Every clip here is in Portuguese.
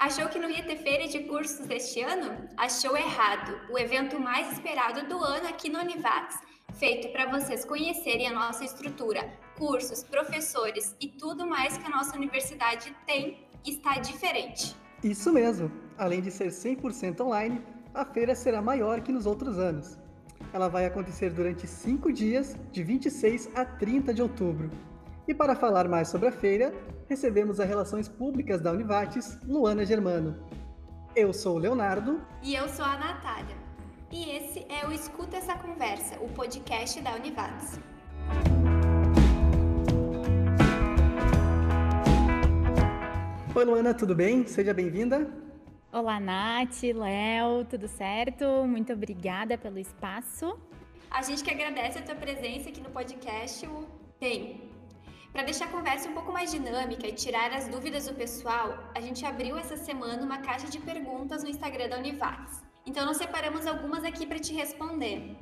Achou que não ia ter feira de cursos este ano? Achou errado. O evento mais esperado do ano aqui no Univates, feito para vocês conhecerem a nossa estrutura, cursos, professores e tudo mais que a nossa universidade tem, está diferente. Isso mesmo. Além de ser 100% online, a feira será maior que nos outros anos. Ela vai acontecer durante cinco dias, de 26 a 30 de outubro. E para falar mais sobre a feira, recebemos a Relações Públicas da Univates, Luana Germano. Eu sou o Leonardo. E eu sou a Natália. E esse é o Escuta Essa Conversa, o podcast da Univates. Oi, Luana, tudo bem? Seja bem-vinda. Olá, Nath, Léo, tudo certo? Muito obrigada pelo espaço. A gente que agradece a tua presença aqui no podcast. Bem, para deixar a conversa um pouco mais dinâmica e tirar as dúvidas do pessoal, a gente abriu essa semana uma caixa de perguntas no Instagram da Univates. Então nós separamos algumas aqui para te responder.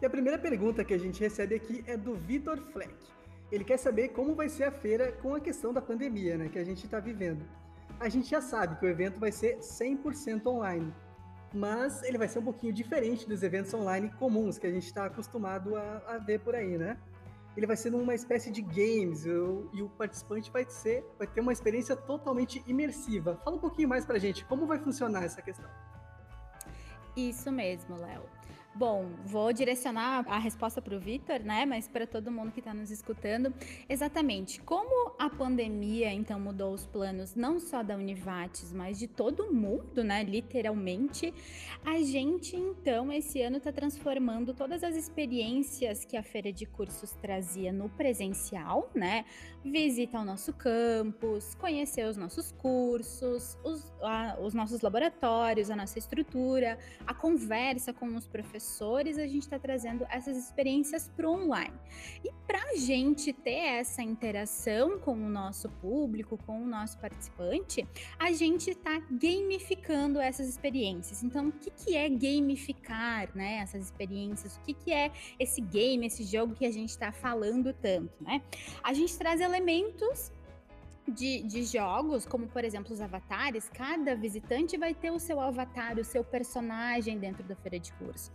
E a primeira pergunta que a gente recebe aqui é do Vitor Fleck. Ele quer saber como vai ser a feira com a questão da pandemia, né, que a gente está vivendo. A gente já sabe que o evento vai ser 100% online, mas ele vai ser um pouquinho diferente dos eventos online comuns que a gente está acostumado a, a ver por aí, né? Ele vai ser uma espécie de games eu, e o participante vai ser vai ter uma experiência totalmente imersiva. Fala um pouquinho mais pra gente, como vai funcionar essa questão? Isso mesmo, Léo. Bom, vou direcionar a resposta para o Vitor, né? Mas para todo mundo que está nos escutando, exatamente como a pandemia então mudou os planos não só da Univates, mas de todo mundo, né? Literalmente, a gente então esse ano está transformando todas as experiências que a feira de cursos trazia no presencial, né? Visita ao nosso campus, conhecer os nossos cursos, os, a, os nossos laboratórios, a nossa estrutura, a conversa com os professores professores, a gente está trazendo essas experiências para online. E para a gente ter essa interação com o nosso público, com o nosso participante, a gente está gamificando essas experiências. Então, o que, que é gamificar né, essas experiências? O que, que é esse game, esse jogo que a gente está falando tanto? Né? A gente traz elementos de, de, jogos, como por exemplo os avatares, cada visitante vai ter o seu avatar, o seu personagem dentro da feira de curso.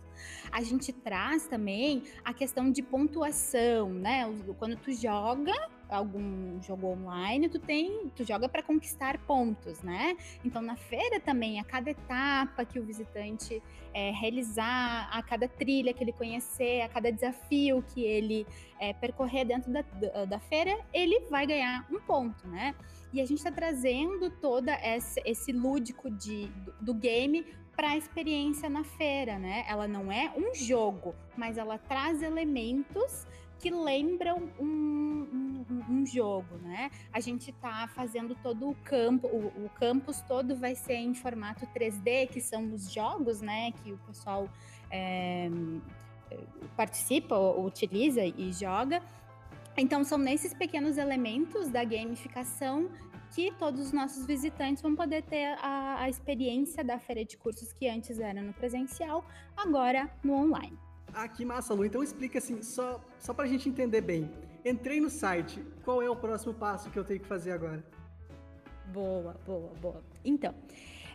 A gente traz também a questão de pontuação, né? Quando tu joga algum jogo online, tu tem, tu joga para conquistar pontos, né? Então na feira também, a cada etapa que o visitante é, realizar, a cada trilha que ele conhecer, a cada desafio que ele é, percorrer dentro da, da, feira, ele vai ganhar um ponto, né? E a gente está trazendo esse, esse lúdico de, do, do game para a experiência na feira, né? Ela não é um jogo, mas ela traz elementos que lembram um, um, um jogo, né? A gente está fazendo todo o campo, o, o, campus todo vai ser em formato 3D, que são os jogos, né? Que o pessoal é, participa, utiliza e joga. Então, são nesses pequenos elementos da gamificação que todos os nossos visitantes vão poder ter a, a experiência da feira de cursos que antes era no presencial, agora no online. Ah, que massa, Lu. Então explica assim, só, só para a gente entender bem. Entrei no site, qual é o próximo passo que eu tenho que fazer agora? Boa, boa, boa. Então,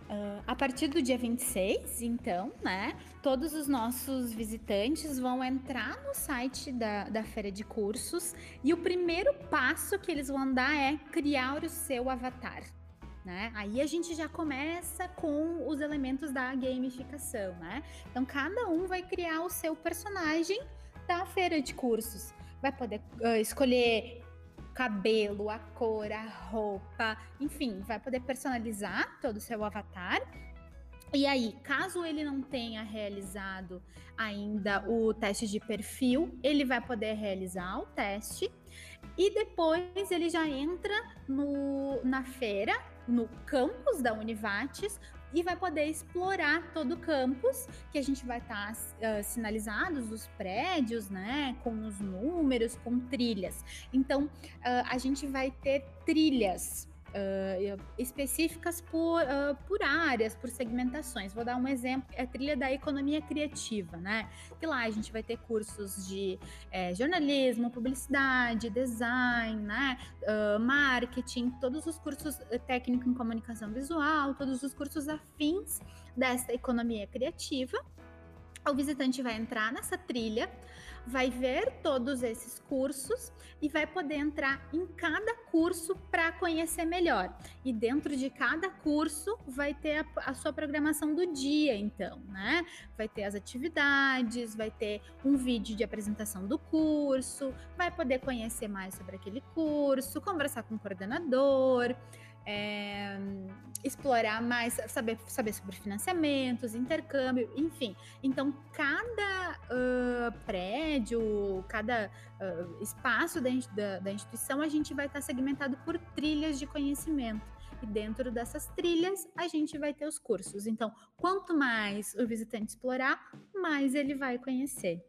Uh, a partir do dia 26, então, né, todos os nossos visitantes vão entrar no site da, da feira de cursos e o primeiro passo que eles vão dar é criar o seu avatar. Né? Aí a gente já começa com os elementos da gamificação, né? Então cada um vai criar o seu personagem da feira de cursos. Vai poder uh, escolher cabelo, a cor, a roupa, enfim, vai poder personalizar todo o seu avatar. E aí, caso ele não tenha realizado ainda o teste de perfil, ele vai poder realizar o teste e depois ele já entra no, na feira, no campus da Univates, e vai poder explorar todo o campus, que a gente vai estar tá, uh, sinalizados os prédios, né, com os números, com trilhas. Então, uh, a gente vai ter trilhas uh, específicas por, uh, por áreas, por segmentações. Vou dar um exemplo, é a trilha da economia criativa, né? Que lá a gente vai ter cursos de é, jornalismo, publicidade, design, né? Uh, marketing, todos os cursos eh, técnico em comunicação visual, todos os cursos afins desta economia criativa. O visitante vai entrar nessa trilha, vai ver todos esses cursos e vai poder entrar em cada curso para conhecer melhor. E dentro de cada curso vai ter a, a, sua programação do dia, então, né? Vai ter as atividades, vai ter um vídeo de apresentação do curso, vai poder conhecer mais sobre aquele curso, conversar com o coordenador é, explorar mais, saber, saber sobre financiamentos, intercâmbio, enfim. Então, cada uh, prédio, cada uh, espaço da, da, da, instituição, a gente vai estar segmentado por trilhas de conhecimento. E dentro dessas trilhas, a gente vai ter os cursos. Então, quanto mais o visitante explorar, mais ele vai conhecer.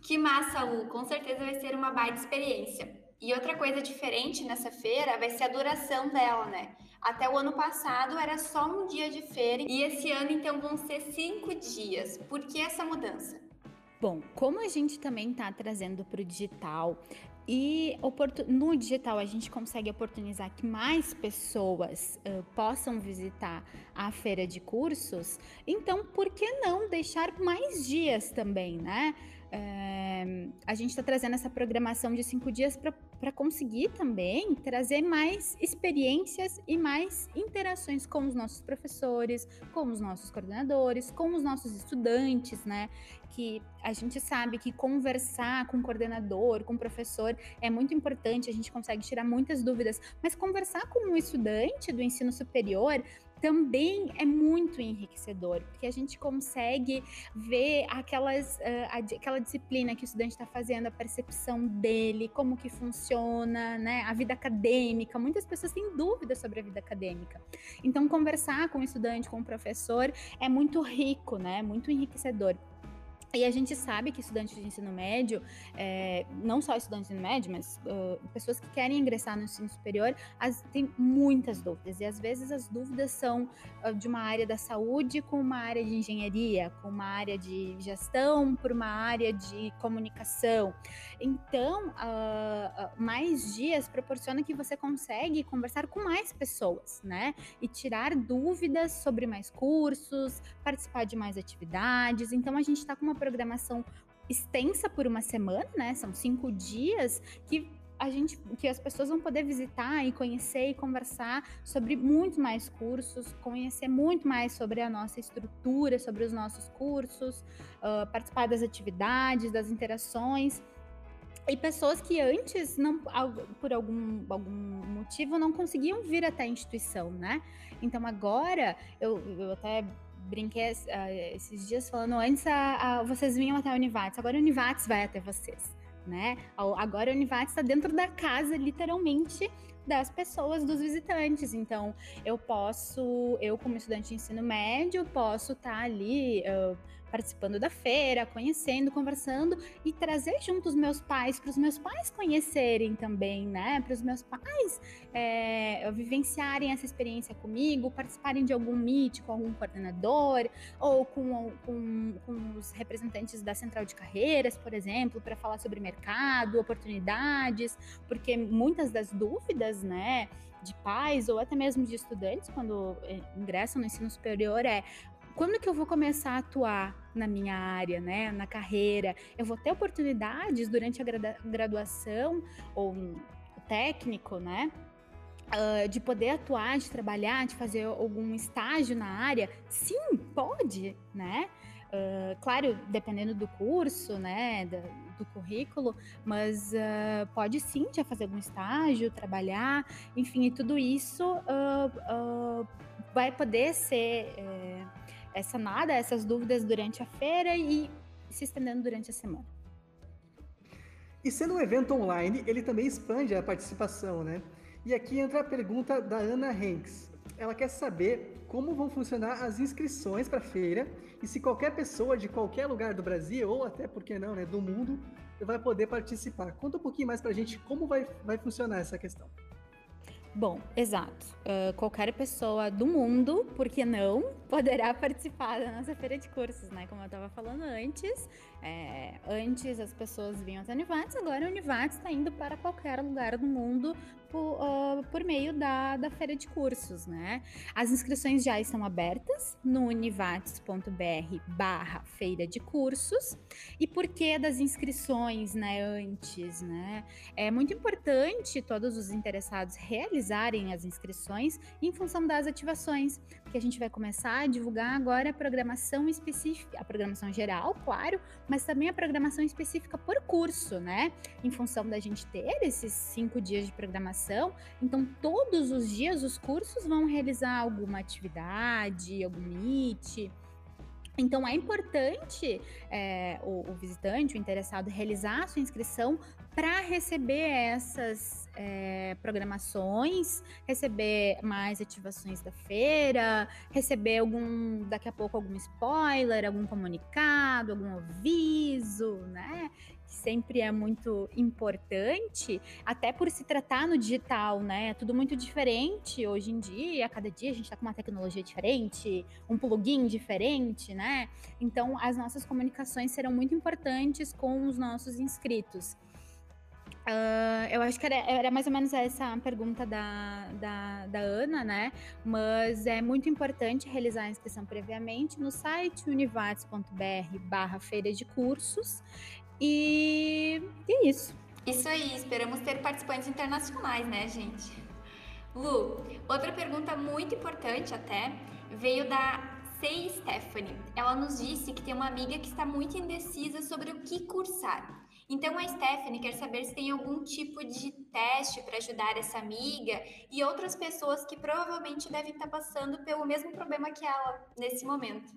Que massa, Lu! Com certeza vai ser uma baita experiência. E outra coisa diferente nessa feira vai ser a duração dela, né? Até o ano passado era só um dia de feira e esse ano então vão ser cinco dias. Por que essa mudança? Bom, como a gente também está trazendo para o digital e no digital a gente consegue oportunizar que mais pessoas uh, possam visitar a feira de cursos, então por que não deixar mais dias também, né? É, a gente está trazendo essa programação de cinco dias para conseguir também trazer mais experiências e mais interações com os nossos professores, com os nossos coordenadores, com os nossos estudantes, né? Que a gente sabe que conversar com o coordenador, com o professor é muito importante, a gente consegue tirar muitas dúvidas, mas conversar com um estudante do ensino superior também é muito enriquecedor, porque a gente consegue ver aquelas, uh, aquela disciplina que o estudante está fazendo, a percepção dele, como que funciona, né, a vida acadêmica. Muitas pessoas têm dúvidas sobre a vida acadêmica. Então, conversar com o estudante, com o professor, é muito rico, né, muito enriquecedor. E a gente sabe que estudantes de ensino médio, é, não só estudantes de ensino médio, mas uh, pessoas que querem ingressar no ensino superior, as, têm muitas dúvidas. E às vezes as dúvidas são uh, de uma área da saúde com uma área de engenharia, com uma área de gestão, por uma área de comunicação. Então, uh, mais dias proporciona que você consegue conversar com mais pessoas, né? E tirar dúvidas sobre mais cursos, participar de mais atividades. Então, a gente está com uma programação extensa por uma semana, né? São cinco dias que a gente, que as pessoas vão poder visitar e conhecer e conversar sobre muito mais cursos, conhecer muito mais sobre a nossa estrutura, sobre os nossos cursos, uh, participar das atividades, das interações. E pessoas que antes, não, por algum, algum motivo, não conseguiam vir até a instituição, né? Então agora, eu, eu até brinquei uh, esses dias falando antes a, a, vocês vinham até a Univates, agora a Univates vai até vocês, né? Agora a Univates está dentro da casa, literalmente, das pessoas, dos visitantes. Então, eu posso, eu como estudante de ensino médio, posso estar tá ali uh, participando da feira, conhecendo, conversando e trazer junto os meus pais, para os meus pais conhecerem também, né? Para os meus pais é, vivenciarem essa experiência comigo, participarem de algum meet com algum coordenador ou com, com, com os representantes da central de carreiras, por exemplo, para falar sobre mercado, oportunidades, porque muitas das dúvidas, né? de pais ou até mesmo de estudantes quando eh, ingressam no ensino superior é quando que eu vou começar a atuar na minha área, né, na carreira? Eu vou ter oportunidades durante a graduação ou técnico, né? Uh, de poder atuar, de trabalhar, de fazer algum estágio na área? Sim, pode, né? Uh, claro, dependendo do curso, né, do, do currículo, mas uh, pode sim já fazer algum estágio, trabalhar, enfim, e tudo isso vai poder ser eh, essa nada, essas dúvidas durante a feira e se estendendo durante a semana. E sendo um evento online, ele também expande a participação, né? E aqui entra a pergunta da Ana Hanks. Ela quer saber como vão funcionar as inscrições para a feira e se qualquer pessoa de qualquer lugar do Brasil, ou até, por que não, né, do mundo, vai poder participar. Conta um pouquinho mais para a gente como vai, vai funcionar essa questão. Bom, exato. Uh, qualquer pessoa do mundo, por que não, poderá participar da nossa feira de cursos, né? Como eu estava falando antes, é, antes as pessoas vinham até a Univates, agora a Univates está indo para qualquer lugar do mundo por, uh, por meio da, da feira de cursos, né? As inscrições já estão abertas no univates.br barra feira de cursos. E por que das inscrições, né, antes, né? É muito importante todos os interessados realizarem as inscrições em função das ativações, porque a gente vai começar a divulgar agora a programação específica, a programação geral, claro, mas também a programação específica por curso, né? Em função da gente ter esses cinco dias de programação, então todos os dias os cursos vão realizar alguma atividade, algum meet, então é importante é, o, o, visitante, o interessado, realizar a sua inscrição para receber essas é, programações, receber mais ativações da feira, receber algum, daqui a pouco, algum spoiler, algum comunicado, algum aviso, né? Sempre é muito importante, até por se tratar no digital, né? É tudo muito diferente hoje em dia, a cada dia a gente está com uma tecnologia diferente, um plugin diferente, né? Então, as nossas comunicações serão muito importantes com os nossos inscritos. Uh, eu acho que era, era, mais ou menos essa a pergunta da, da, da, Ana, né? Mas é muito importante realizar a inscrição previamente no site univates.br barra feira de cursos e é isso. Isso aí, esperamos ter participantes internacionais, né, gente? Lu, outra pergunta muito importante até veio da Sei Stephanie. Ela nos disse que tem uma amiga que está muito indecisa sobre o que cursar. Então a Stephanie quer saber se tem algum tipo de teste para ajudar essa amiga e outras pessoas que provavelmente devem estar passando pelo mesmo problema que ela nesse momento.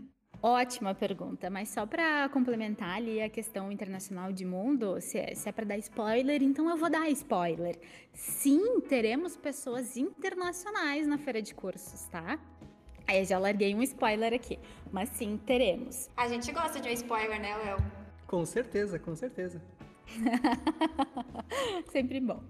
Ótima pergunta, mas só para complementar ali a questão internacional de mundo, se é, se é para dar spoiler, então eu vou dar spoiler. Sim, teremos pessoas internacionais na feira de cursos, tá? Aí eu já larguei um spoiler aqui, mas sim, teremos. A gente gosta de um spoiler, né, Léo? Com certeza, com certeza. Sempre bom.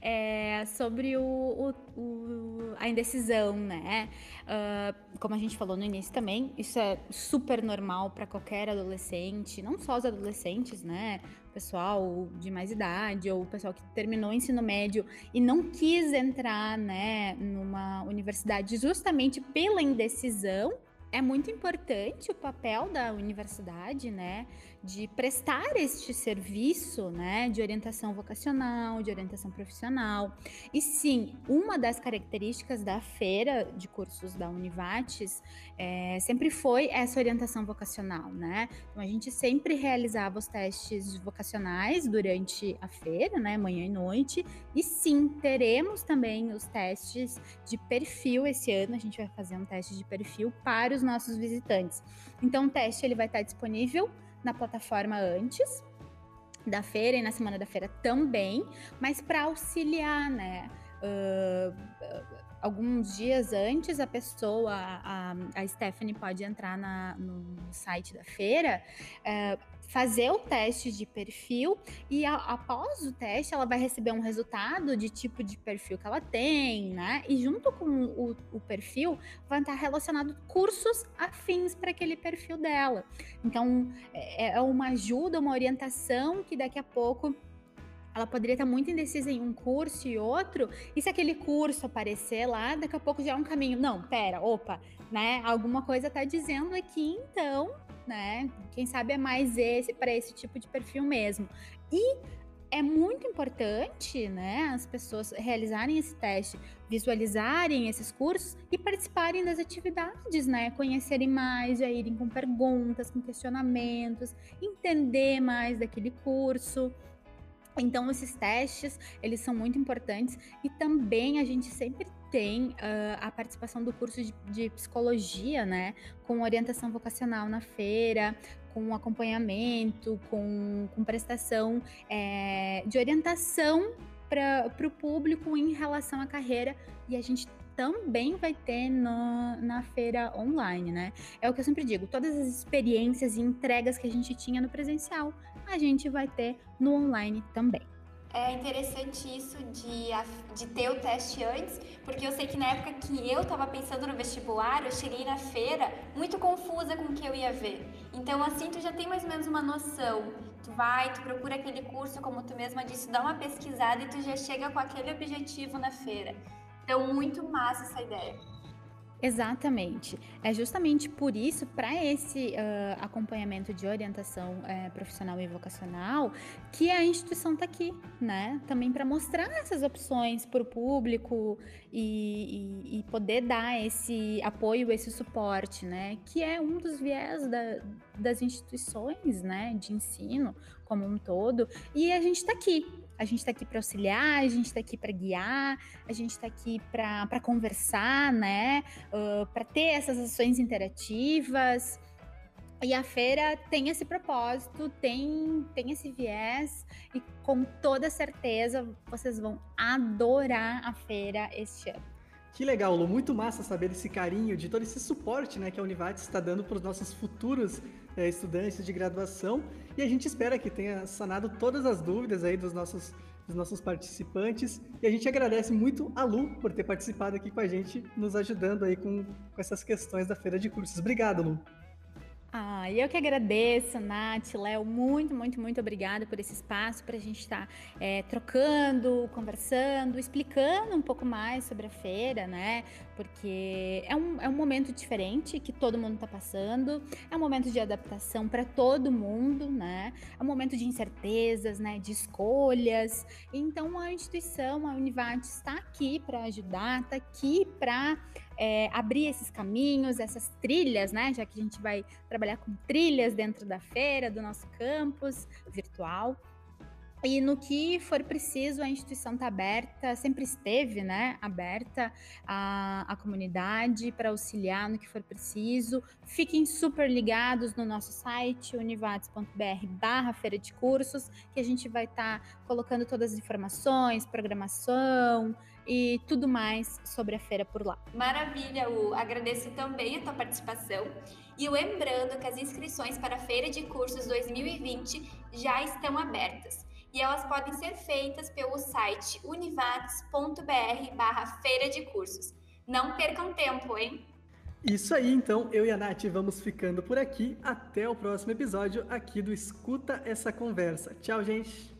É, sobre o, o, o, a indecisão, né? Uh, como a gente falou no início também, isso é super normal para qualquer adolescente, não só os adolescentes, né? pessoal de mais idade ou o pessoal que terminou o ensino médio e não quis entrar, né, numa universidade justamente pela indecisão. É muito importante o papel da universidade, né, de prestar este serviço, né, de orientação vocacional, de orientação profissional. E sim, uma das características da feira de cursos da Univates é, sempre foi essa orientação vocacional, né? Então a gente sempre realizava os testes vocacionais durante a feira, né, manhã e noite. E sim, teremos também os testes de perfil esse ano. A gente vai fazer um teste de perfil para os nossos visitantes. Então o teste ele vai estar disponível na plataforma antes da feira e na semana da feira também, mas para auxiliar, né? Uh, alguns dias antes, a pessoa, a, a Stephanie pode entrar na, no site da feira, uh, fazer o teste de perfil e a, após o teste ela vai receber um resultado de tipo de perfil que ela tem, né? E junto com o, o perfil vai estar relacionado cursos afins para aquele perfil dela. Então é, é uma ajuda, uma orientação que daqui a pouco ela poderia estar muito indecisa em um curso e outro, e se aquele curso aparecer lá, daqui a pouco já é um caminho. Não, pera, opa, né? Alguma coisa está dizendo aqui, então né? Quem sabe é mais esse para esse tipo de perfil mesmo. E é muito importante, né, as pessoas realizarem esse teste, visualizarem esses cursos e participarem das atividades, né, conhecerem mais, já irem com perguntas, com questionamentos, entender mais daquele curso. Então, esses testes, eles são muito importantes e também a gente sempre tem uh, a participação do curso de, de, psicologia, né, com orientação vocacional na feira, com acompanhamento, com, com prestação é, de orientação para o público em relação à carreira e a gente também vai ter no, na feira online, né? É o que eu sempre digo, todas as experiências e entregas que a gente tinha no presencial, a gente vai ter no online também. É interessante isso de, de ter o teste antes, porque eu sei que na época que eu estava pensando no vestibular, eu cheguei na feira muito confusa com o que eu ia ver. Então, assim, tu já tem mais ou menos uma noção. Tu vai, tu procura aquele curso, como tu mesma disse, dá uma pesquisada e tu já chega com aquele objetivo na feira. Então, muito massa essa ideia. Exatamente. É justamente por isso, para esse uh, acompanhamento de orientação uh, profissional e vocacional, que a instituição está aqui, né? Também para mostrar essas opções para o público e, e, e, poder dar esse apoio, esse suporte, né? Que é um dos viés da, das instituições, né? De ensino como um todo. E a gente está aqui, a gente está aqui para auxiliar, a gente está aqui para guiar, a gente está aqui para conversar, né? Uh, para ter essas ações interativas. E a feira tem esse propósito, tem, tem esse viés, e com toda certeza vocês vão adorar a feira este ano. Que legal, Lu. Muito massa saber desse carinho, de todo esse suporte né, que a Univates está dando para os nossos futuros é, estudantes de graduação e a gente espera que tenha sanado todas as dúvidas aí dos nossos, dos nossos participantes e a gente agradece muito a Lu por ter participado aqui com a gente, nos ajudando aí com, com essas questões da feira de cursos. Obrigado, Lu. Ah, eu que agradeço, Nath, Léo, muito, muito, muito obrigada por esse espaço para a gente estar tá, é, trocando, conversando, explicando um pouco mais sobre a feira, né? Porque é um, é um momento diferente que todo mundo está passando, é um momento de adaptação para todo mundo, né? É um momento de incertezas, né? De escolhas. Então a instituição, a Univat, está aqui para ajudar, está aqui para é, abrir esses caminhos, essas trilhas, né? Já que a gente vai trabalhar com trilhas dentro da feira, do nosso campus virtual. E no que for preciso, a instituição está aberta, sempre esteve, né, aberta à, à comunidade para auxiliar no que for preciso. Fiquem super ligados no nosso site, univates.br barra feira de cursos, que a gente vai estar tá colocando todas as informações, programação, e tudo mais sobre a feira por lá. Maravilha, U. Agradeço também a tua participação. E lembrando que as inscrições para a Feira de Cursos 2020 já estão abertas. E elas podem ser feitas pelo site univates.br barra feira de cursos. Não percam tempo, hein? Isso aí, então, eu e a Nath vamos ficando por aqui. Até o próximo episódio aqui do Escuta Essa Conversa. Tchau, gente!